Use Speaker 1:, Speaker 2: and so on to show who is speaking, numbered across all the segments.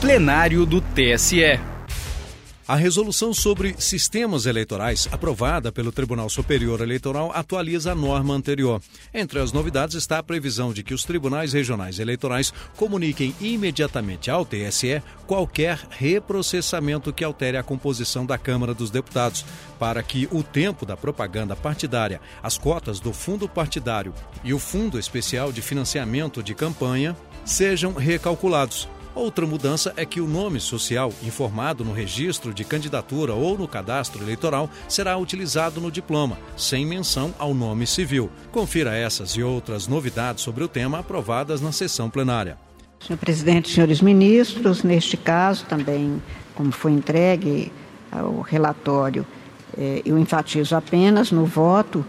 Speaker 1: plenário do TSE.
Speaker 2: A resolução sobre sistemas eleitorais, aprovada pelo Tribunal Superior Eleitoral, atualiza a norma anterior. Entre as novidades está a previsão de que os tribunais regionais eleitorais comuniquem imediatamente ao TSE qualquer reprocessamento que altere a composição da Câmara dos Deputados, para que o tempo da propaganda partidária, as cotas do fundo partidário e o Fundo Especial de Financiamento de Campanha sejam recalculados. Outra mudança é que o nome social informado no registro de candidatura ou no cadastro eleitoral será utilizado no diploma, sem menção ao nome civil. Confira essas e outras novidades sobre o tema aprovadas na sessão plenária.
Speaker 3: Senhor presidente, senhores ministros, neste caso também, como foi entregue ao relatório, eh, eu enfatizo apenas no voto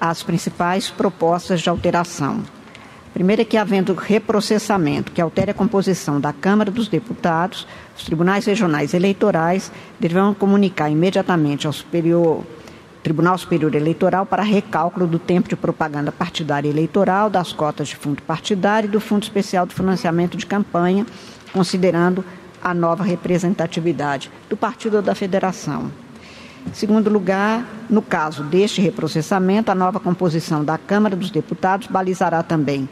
Speaker 3: as principais propostas de alteração. Primeiro é que, havendo reprocessamento que altere a composição da Câmara dos Deputados, os tribunais regionais eleitorais deverão comunicar imediatamente ao Superior, Tribunal Superior Eleitoral para recálculo do tempo de propaganda partidária eleitoral, das cotas de fundo partidário e do Fundo Especial de Financiamento de Campanha, considerando a nova representatividade do partido ou da federação. Segundo lugar, no caso deste reprocessamento, a nova composição da Câmara dos Deputados balizará também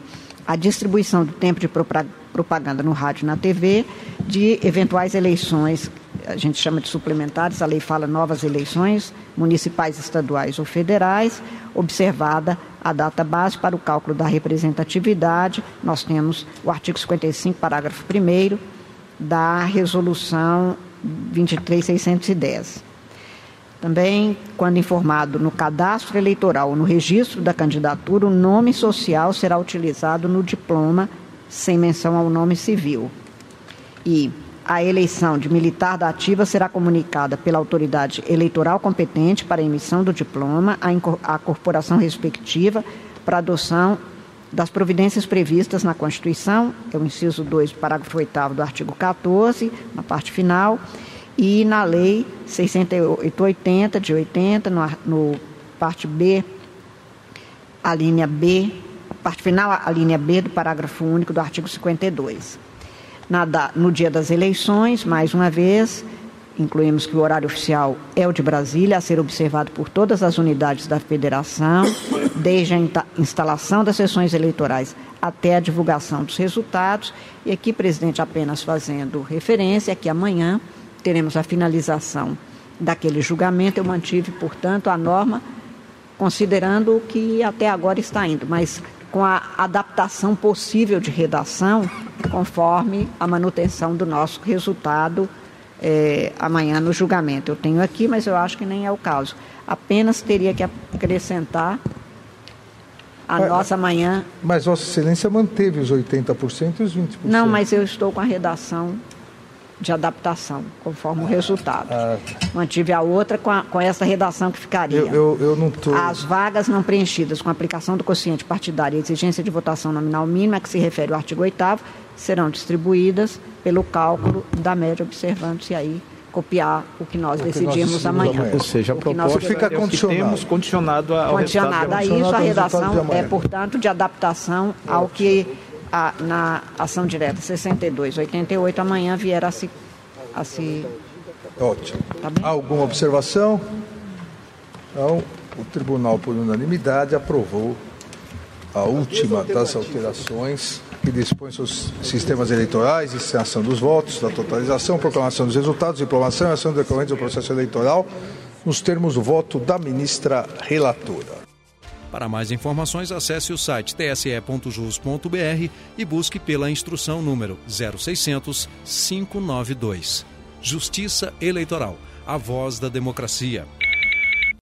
Speaker 3: a distribuição do tempo de propaganda no rádio e na TV de eventuais eleições, a gente chama de suplementares, a lei fala novas eleições municipais, estaduais ou federais, observada a data base para o cálculo da representatividade. Nós temos o artigo 55, parágrafo 1 da resolução 23610. Também, quando informado no cadastro eleitoral ou no registro da candidatura, o nome social será utilizado no diploma, sem menção ao nome civil. E a eleição de militar da ativa será comunicada pela autoridade eleitoral competente para a emissão do diploma à corporação respectiva para adoção das providências previstas na Constituição, é o inciso 2, parágrafo 8 do artigo 14, na parte final, e na lei 6880 de 80, no, no parte B, a linha B, parte final, a linha B do parágrafo único do artigo 52. Na, no dia das eleições, mais uma vez, incluímos que o horário oficial é o de Brasília, a ser observado por todas as unidades da federação, desde a instalação das sessões eleitorais até a divulgação dos resultados. E aqui, presidente, apenas fazendo referência que amanhã teremos a finalização daquele julgamento. Eu mantive, portanto, a norma considerando o que até agora está indo, mas com a adaptação possível de redação, conforme a manutenção do nosso resultado é, amanhã no julgamento. Eu tenho aqui, mas eu acho que nem é o caso. Apenas teria que acrescentar a mas, nossa manhã.
Speaker 4: Mas Vossa Excelência manteve os 80% e os 20%.
Speaker 3: Não, mas eu estou com a redação de adaptação, conforme o resultado. Ah, Mantive a outra com, a, com essa redação que ficaria.
Speaker 4: Eu, eu, eu não tô...
Speaker 3: As vagas não preenchidas com aplicação do quociente partidário e exigência de votação nominal mínima, que se refere ao artigo 8 serão distribuídas pelo cálculo da média, observando-se aí copiar o que nós o decidimos amanhã. amanhã.
Speaker 5: Ou seja, a proposta
Speaker 4: fica condicionado.
Speaker 5: temos condicionado
Speaker 3: ao condicionado a isso, a redação é, portanto, de adaptação ao que a, na ação direta 62, 88, amanhã vier a se. A se...
Speaker 4: Ótimo. Tá Alguma observação? Então, o tribunal, por unanimidade, aprovou a última das alterações que dispõe os sistemas eleitorais, encenação dos votos, da totalização, proclamação dos resultados, diplomação e ação decorrentes do processo eleitoral, nos termos do voto da ministra relatora.
Speaker 2: Para mais informações, acesse o site tse.jus.br e busque pela instrução número 0600 592. Justiça Eleitoral, a voz da democracia.